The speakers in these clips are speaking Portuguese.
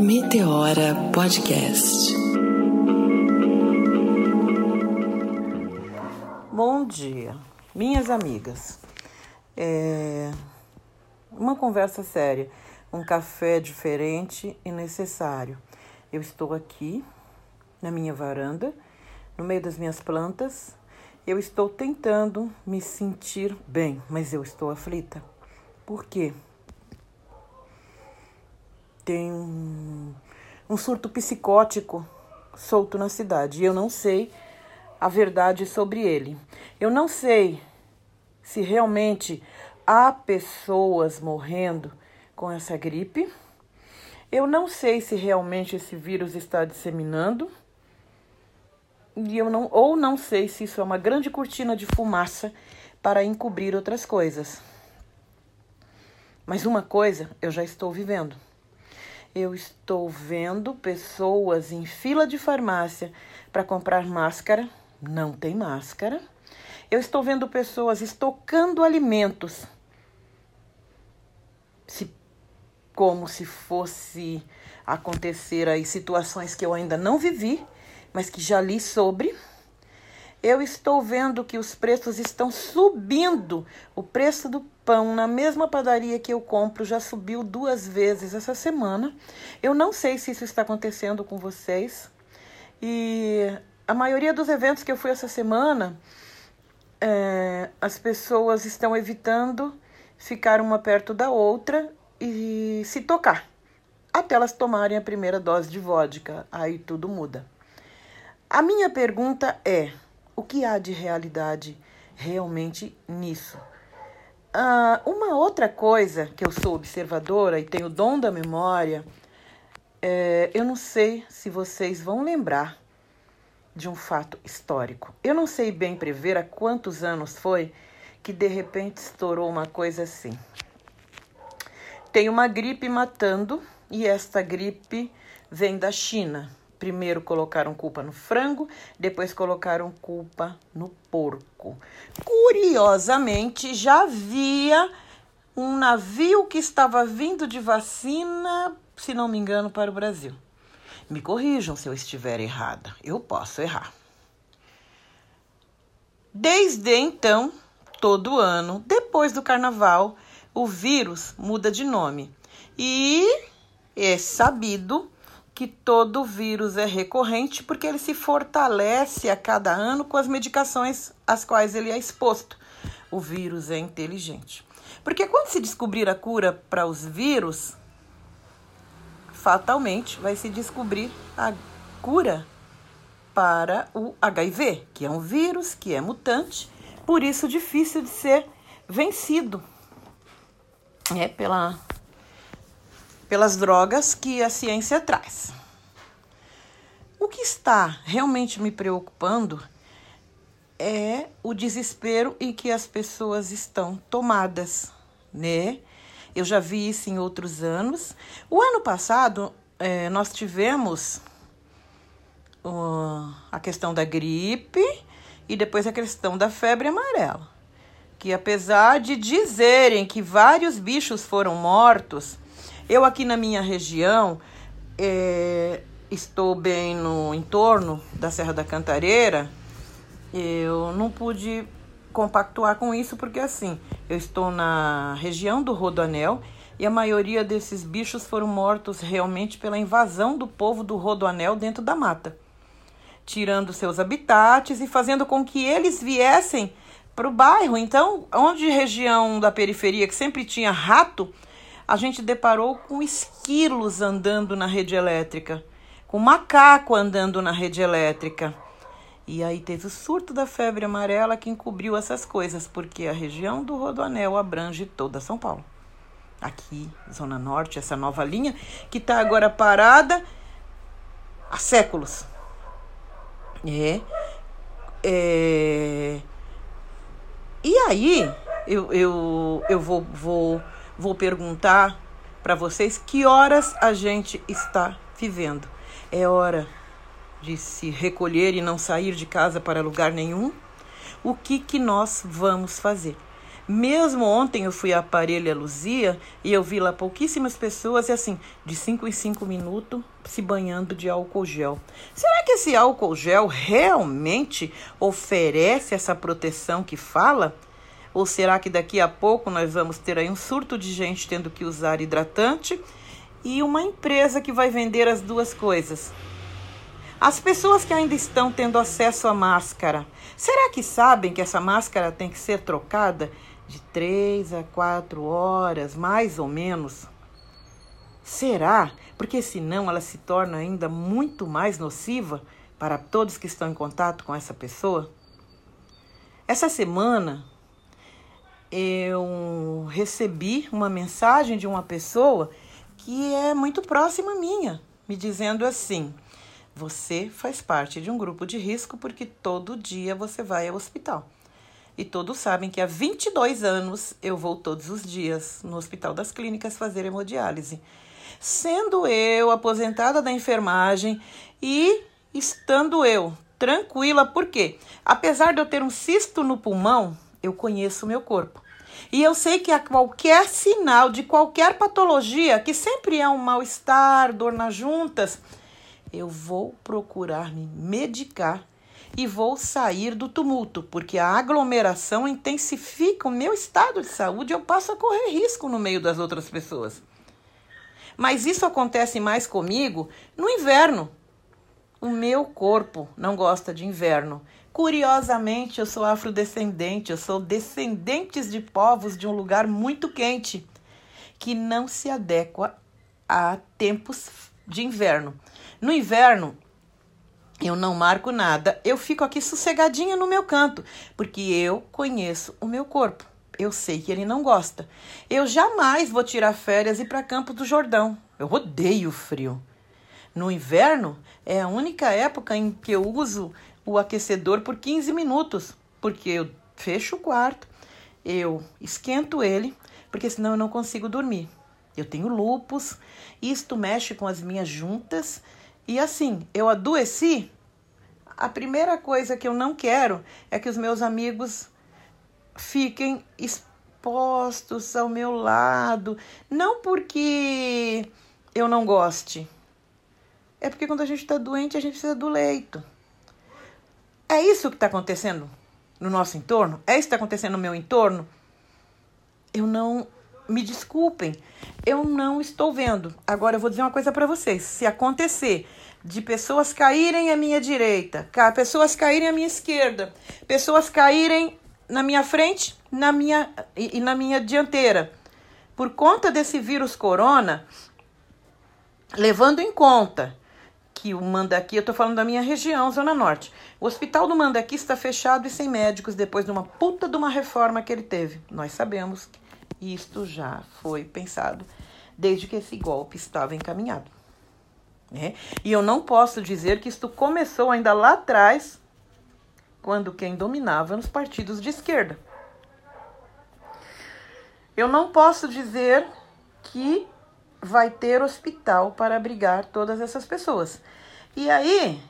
Meteora Podcast. Bom dia, minhas amigas. É uma conversa séria, um café diferente e necessário. Eu estou aqui na minha varanda, no meio das minhas plantas. Eu estou tentando me sentir bem, mas eu estou aflita. Por quê? Tem um, um surto psicótico solto na cidade e eu não sei a verdade sobre ele. Eu não sei se realmente há pessoas morrendo com essa gripe. Eu não sei se realmente esse vírus está disseminando. E eu não, ou não sei se isso é uma grande cortina de fumaça para encobrir outras coisas. Mas uma coisa eu já estou vivendo eu estou vendo pessoas em fila de farmácia para comprar máscara, não tem máscara. Eu estou vendo pessoas estocando alimentos, se, como se fosse acontecer aí situações que eu ainda não vivi, mas que já li sobre. Eu estou vendo que os preços estão subindo. O preço do pão na mesma padaria que eu compro já subiu duas vezes essa semana. Eu não sei se isso está acontecendo com vocês. E a maioria dos eventos que eu fui essa semana, é, as pessoas estão evitando ficar uma perto da outra e se tocar até elas tomarem a primeira dose de vodka. Aí tudo muda. A minha pergunta é o que há de realidade realmente nisso? Ah, uma outra coisa que eu sou observadora e tenho o dom da memória, é, eu não sei se vocês vão lembrar de um fato histórico. Eu não sei bem prever há quantos anos foi que de repente estourou uma coisa assim. Tem uma gripe matando e esta gripe vem da China. Primeiro colocaram culpa no frango, depois colocaram culpa no porco. Curiosamente, já havia um navio que estava vindo de vacina, se não me engano, para o Brasil. Me corrijam se eu estiver errada. Eu posso errar. Desde então, todo ano, depois do carnaval, o vírus muda de nome. E é sabido que todo vírus é recorrente porque ele se fortalece a cada ano com as medicações às quais ele é exposto. O vírus é inteligente. Porque quando se descobrir a cura para os vírus, fatalmente vai se descobrir a cura para o HIV, que é um vírus que é mutante, por isso difícil de ser vencido. É pela pelas drogas que a ciência traz. O que está realmente me preocupando é o desespero em que as pessoas estão tomadas, né? Eu já vi isso em outros anos. O ano passado, é, nós tivemos uh, a questão da gripe e depois a questão da febre amarela. Que apesar de dizerem que vários bichos foram mortos, eu aqui na minha região é, estou bem no entorno da Serra da Cantareira. Eu não pude compactuar com isso porque assim, eu estou na região do Rodoanel e a maioria desses bichos foram mortos realmente pela invasão do povo do Rodoanel dentro da mata, tirando seus habitats e fazendo com que eles viessem para o bairro. Então, onde região da periferia que sempre tinha rato, a gente deparou com esquilos andando na rede elétrica, com macaco andando na rede elétrica. E aí teve o surto da febre amarela que encobriu essas coisas, porque a região do Rodoanel abrange toda São Paulo. Aqui, Zona Norte, essa nova linha, que está agora parada há séculos. É, é. E aí, eu, eu, eu vou, vou vou perguntar para vocês que horas a gente está vivendo. É hora de se recolher e não sair de casa para lugar nenhum? O que, que nós vamos fazer? Mesmo ontem eu fui à Parelha Luzia e eu vi lá pouquíssimas pessoas e assim, de 5 em 5 minutos se banhando de álcool gel. Será que esse álcool gel realmente oferece essa proteção que fala? Ou será que daqui a pouco nós vamos ter aí um surto de gente tendo que usar hidratante e uma empresa que vai vender as duas coisas? As pessoas que ainda estão tendo acesso à máscara, será que sabem que essa máscara tem que ser trocada de três a quatro horas, mais ou menos? Será? Porque senão ela se torna ainda muito mais nociva para todos que estão em contato com essa pessoa? Essa semana eu recebi uma mensagem de uma pessoa que é muito próxima minha, me dizendo assim: você faz parte de um grupo de risco porque todo dia você vai ao hospital. E todos sabem que há 22 anos eu vou todos os dias no Hospital das Clínicas fazer hemodiálise. Sendo eu aposentada da enfermagem e estando eu tranquila, porque apesar de eu ter um cisto no pulmão, eu conheço o meu corpo. E eu sei que a qualquer sinal de qualquer patologia, que sempre é um mal-estar, dor nas juntas, eu vou procurar me medicar e vou sair do tumulto, porque a aglomeração intensifica o meu estado de saúde e eu passo a correr risco no meio das outras pessoas. Mas isso acontece mais comigo no inverno. O meu corpo não gosta de inverno. Curiosamente, eu sou afrodescendente, eu sou descendente de povos de um lugar muito quente, que não se adequa a tempos de inverno. No inverno, eu não marco nada, eu fico aqui sossegadinha no meu canto, porque eu conheço o meu corpo. Eu sei que ele não gosta. Eu jamais vou tirar férias e ir para Campo do Jordão. Eu odeio frio. No inverno é a única época em que eu uso o aquecedor por 15 minutos, porque eu fecho o quarto, eu esquento ele, porque senão eu não consigo dormir. Eu tenho lupus, isto mexe com as minhas juntas e assim, eu adoeci. A primeira coisa que eu não quero é que os meus amigos fiquem expostos ao meu lado. Não porque eu não goste. É porque quando a gente está doente, a gente precisa do leito. É isso que está acontecendo no nosso entorno? É isso que está acontecendo no meu entorno? Eu não. Me desculpem, eu não estou vendo. Agora eu vou dizer uma coisa para vocês: se acontecer de pessoas caírem à minha direita, pessoas caírem à minha esquerda, pessoas caírem na minha frente na minha, e, e na minha dianteira. Por conta desse vírus corona, levando em conta que o Mandaqui, eu estou falando da minha região, Zona Norte, o hospital do Mandaqui está fechado e sem médicos depois de uma puta de uma reforma que ele teve. Nós sabemos que isto já foi pensado desde que esse golpe estava encaminhado. Né? E eu não posso dizer que isto começou ainda lá atrás, quando quem dominava nos partidos de esquerda. Eu não posso dizer que vai ter hospital para abrigar todas essas pessoas. E aí,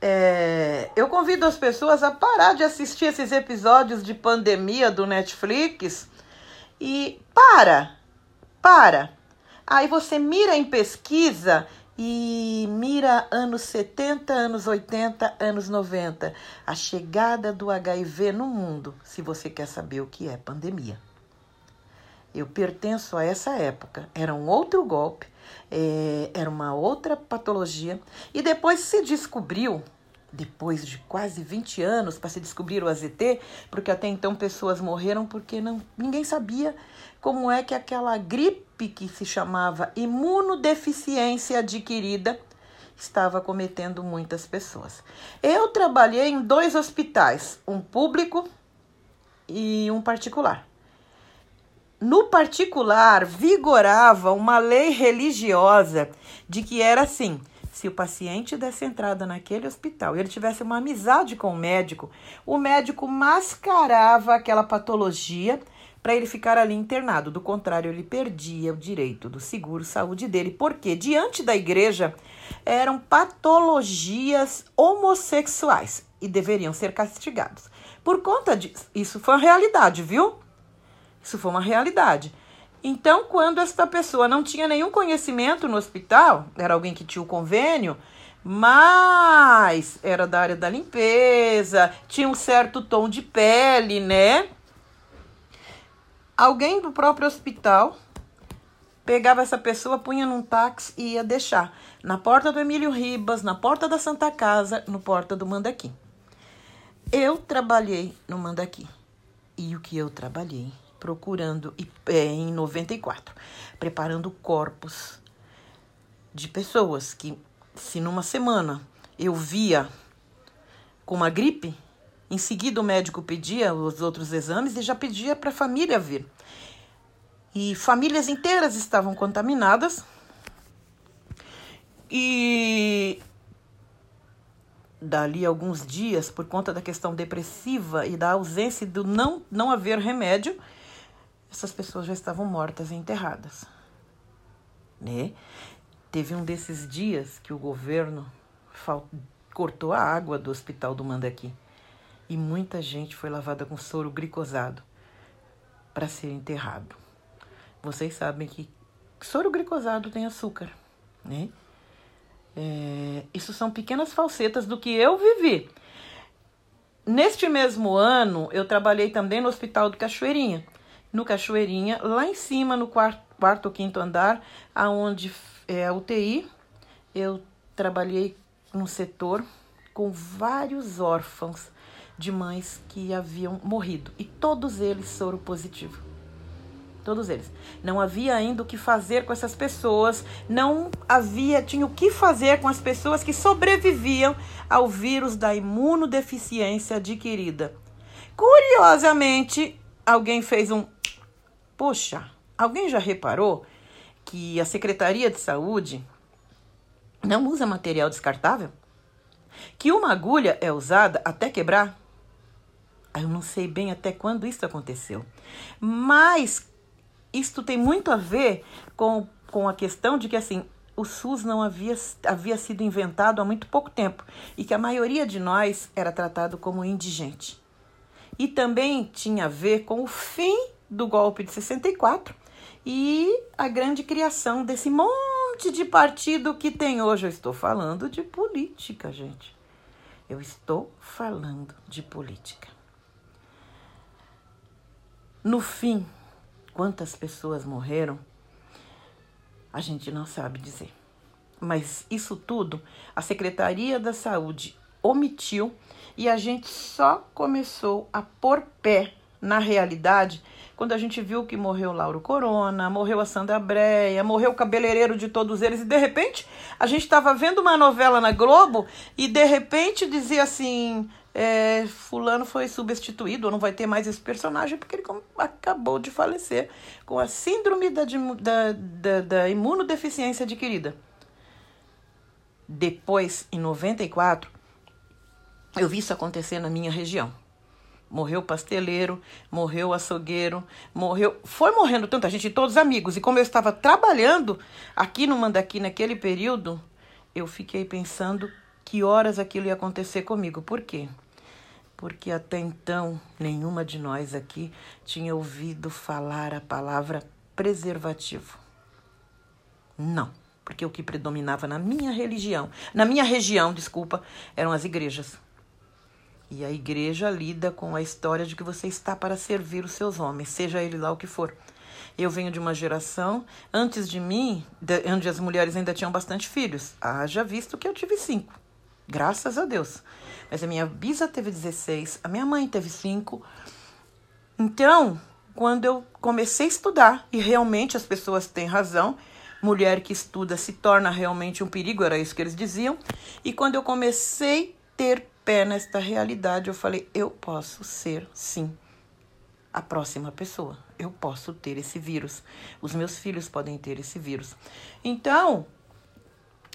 é, eu convido as pessoas a parar de assistir esses episódios de pandemia do Netflix e para, para. Aí você mira em pesquisa e mira anos 70, anos 80, anos 90, a chegada do HIV no mundo, se você quer saber o que é pandemia. Eu pertenço a essa época. Era um outro golpe, é, era uma outra patologia. E depois se descobriu, depois de quase 20 anos, para se descobrir o AZT, porque até então pessoas morreram porque não, ninguém sabia como é que aquela gripe que se chamava imunodeficiência adquirida estava cometendo muitas pessoas. Eu trabalhei em dois hospitais, um público e um particular. No particular, vigorava uma lei religiosa de que era assim: se o paciente desse entrada naquele hospital e ele tivesse uma amizade com o médico, o médico mascarava aquela patologia para ele ficar ali internado. Do contrário, ele perdia o direito do seguro saúde dele, porque diante da igreja eram patologias homossexuais e deveriam ser castigados. Por conta disso, isso foi uma realidade, viu? Isso foi uma realidade. Então, quando esta pessoa não tinha nenhum conhecimento no hospital, era alguém que tinha o convênio, mas era da área da limpeza, tinha um certo tom de pele, né? Alguém do próprio hospital pegava essa pessoa, punha num táxi e ia deixar na porta do Emílio Ribas, na porta da Santa Casa, no porta do Mandaqui. Eu trabalhei no Mandaqui. E o que eu trabalhei? Procurando, é, em 94, preparando corpos de pessoas que, se numa semana eu via com uma gripe, em seguida o médico pedia os outros exames e já pedia para a família vir. E famílias inteiras estavam contaminadas. E dali alguns dias, por conta da questão depressiva e da ausência do não, não haver remédio, essas pessoas já estavam mortas e enterradas. Né? Teve um desses dias que o governo cortou a água do hospital do Mandaqui e muita gente foi lavada com soro glicosado para ser enterrado. Vocês sabem que soro glicosado tem açúcar, né? É, isso são pequenas falsetas do que eu vivi. Neste mesmo ano, eu trabalhei também no Hospital do Cachoeirinha. No Cachoeirinha, lá em cima, no quarto, quarto ou quinto andar, aonde é a UTI, eu trabalhei no setor com vários órfãos de mães que haviam morrido e todos eles soro positivo todos eles. Não havia ainda o que fazer com essas pessoas, não havia, tinha o que fazer com as pessoas que sobreviviam ao vírus da imunodeficiência adquirida. Curiosamente, alguém fez um. Poxa, alguém já reparou que a Secretaria de Saúde não usa material descartável? Que uma agulha é usada até quebrar? Eu não sei bem até quando isso aconteceu. Mas isto tem muito a ver com, com a questão de que assim o SUS não havia, havia sido inventado há muito pouco tempo e que a maioria de nós era tratado como indigente. E também tinha a ver com o fim do golpe de 64 e a grande criação desse monte de partido que tem hoje. Eu estou falando de política, gente. Eu estou falando de política. No fim, Quantas pessoas morreram? A gente não sabe dizer. Mas isso tudo a Secretaria da Saúde omitiu e a gente só começou a pôr pé na realidade quando a gente viu que morreu Lauro Corona, morreu a Sandra Breia, morreu o cabeleireiro de todos eles, e de repente a gente estava vendo uma novela na Globo e de repente dizia assim: é, fulano foi substituído, ou não vai ter mais esse personagem, porque ele acabou de falecer com a síndrome da, da, da, da imunodeficiência adquirida. Depois, em 94, eu vi isso acontecer na minha região. Morreu pasteleiro, morreu açougueiro, morreu. Foi morrendo tanta gente, todos amigos. E como eu estava trabalhando aqui no Mandaqui naquele período, eu fiquei pensando que horas aquilo ia acontecer comigo. Por quê? Porque até então nenhuma de nós aqui tinha ouvido falar a palavra preservativo. Não, porque o que predominava na minha religião, na minha região, desculpa, eram as igrejas. E a igreja lida com a história de que você está para servir os seus homens, seja ele lá o que for. Eu venho de uma geração, antes de mim, onde as mulheres ainda tinham bastante filhos. Haja visto que eu tive cinco. Graças a Deus. Mas a minha bisa teve 16, a minha mãe teve 5. Então, quando eu comecei a estudar, e realmente as pessoas têm razão, mulher que estuda se torna realmente um perigo, era isso que eles diziam. E quando eu comecei a ter pé nesta realidade, eu falei: eu posso ser, sim, a próxima pessoa. Eu posso ter esse vírus. Os meus filhos podem ter esse vírus. Então,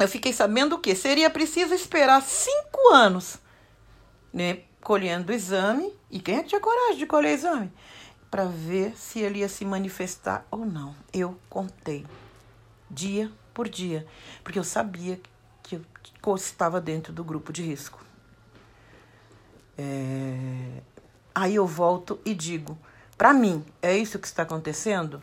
eu fiquei sabendo que seria preciso esperar cinco anos, né, colhendo o exame, e quem é que tinha coragem de colher exame? Para ver se ele ia se manifestar ou não. Eu contei, dia por dia, porque eu sabia que eu estava dentro do grupo de risco. É... Aí eu volto e digo: para mim, é isso que está acontecendo?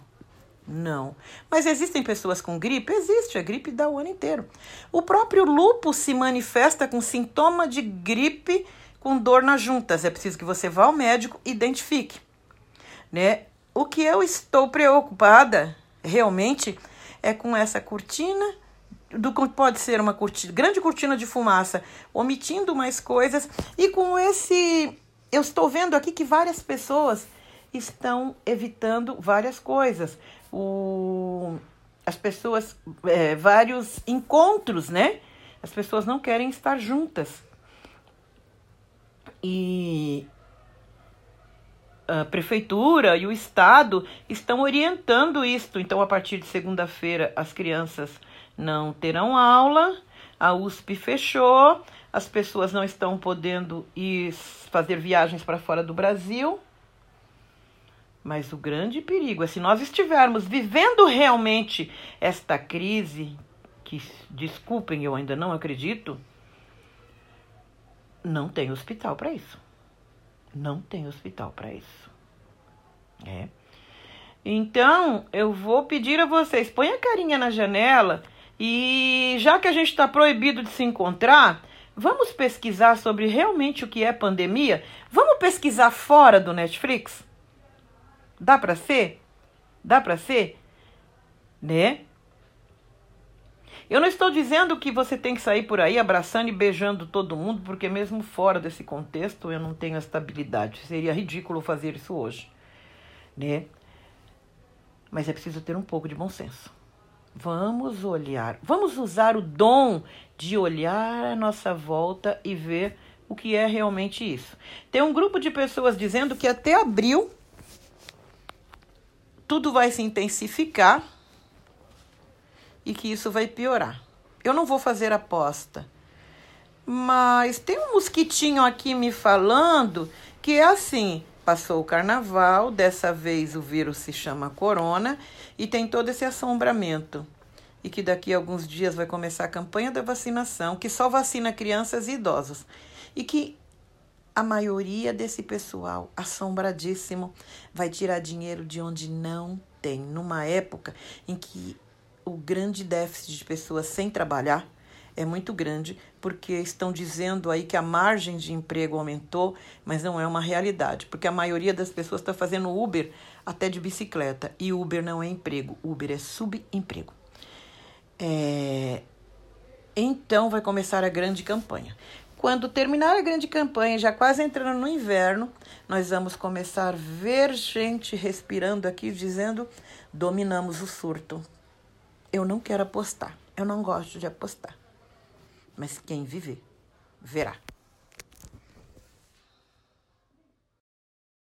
Não. Mas existem pessoas com gripe? Existe, a gripe dá o ano inteiro. O próprio lúpus se manifesta com sintoma de gripe com dor nas juntas. É preciso que você vá ao médico e identifique. Né? O que eu estou preocupada realmente é com essa cortina do pode ser uma cortina, grande cortina de fumaça, omitindo mais coisas e com esse eu estou vendo aqui que várias pessoas estão evitando várias coisas. O, as pessoas, é, vários encontros, né? As pessoas não querem estar juntas. E a prefeitura e o estado estão orientando isto. Então, a partir de segunda-feira, as crianças não terão aula, a USP fechou, as pessoas não estão podendo ir fazer viagens para fora do Brasil. Mas o grande perigo é se nós estivermos vivendo realmente esta crise, que, desculpem, eu ainda não acredito, não tem hospital para isso. Não tem hospital para isso. É. Então, eu vou pedir a vocês, põe a carinha na janela e já que a gente está proibido de se encontrar, vamos pesquisar sobre realmente o que é pandemia? Vamos pesquisar fora do Netflix? Dá para ser? Dá para ser? Né? Eu não estou dizendo que você tem que sair por aí abraçando e beijando todo mundo, porque mesmo fora desse contexto eu não tenho estabilidade. Seria ridículo fazer isso hoje, né? Mas é preciso ter um pouco de bom senso. Vamos olhar, vamos usar o dom de olhar à nossa volta e ver o que é realmente isso. Tem um grupo de pessoas dizendo que até abril tudo vai se intensificar e que isso vai piorar. Eu não vou fazer aposta, mas tem um mosquitinho aqui me falando que é assim: passou o carnaval, dessa vez o vírus se chama corona e tem todo esse assombramento. E que daqui a alguns dias vai começar a campanha da vacinação, que só vacina crianças e idosos. E que a maioria desse pessoal assombradíssimo vai tirar dinheiro de onde não tem, numa época em que o grande déficit de pessoas sem trabalhar é muito grande, porque estão dizendo aí que a margem de emprego aumentou, mas não é uma realidade, porque a maioria das pessoas está fazendo Uber até de bicicleta, e Uber não é emprego, Uber é subemprego. É... Então vai começar a grande campanha. Quando terminar a grande campanha, já quase entrando no inverno, nós vamos começar a ver gente respirando aqui dizendo: dominamos o surto. Eu não quero apostar, eu não gosto de apostar. Mas quem viver, verá.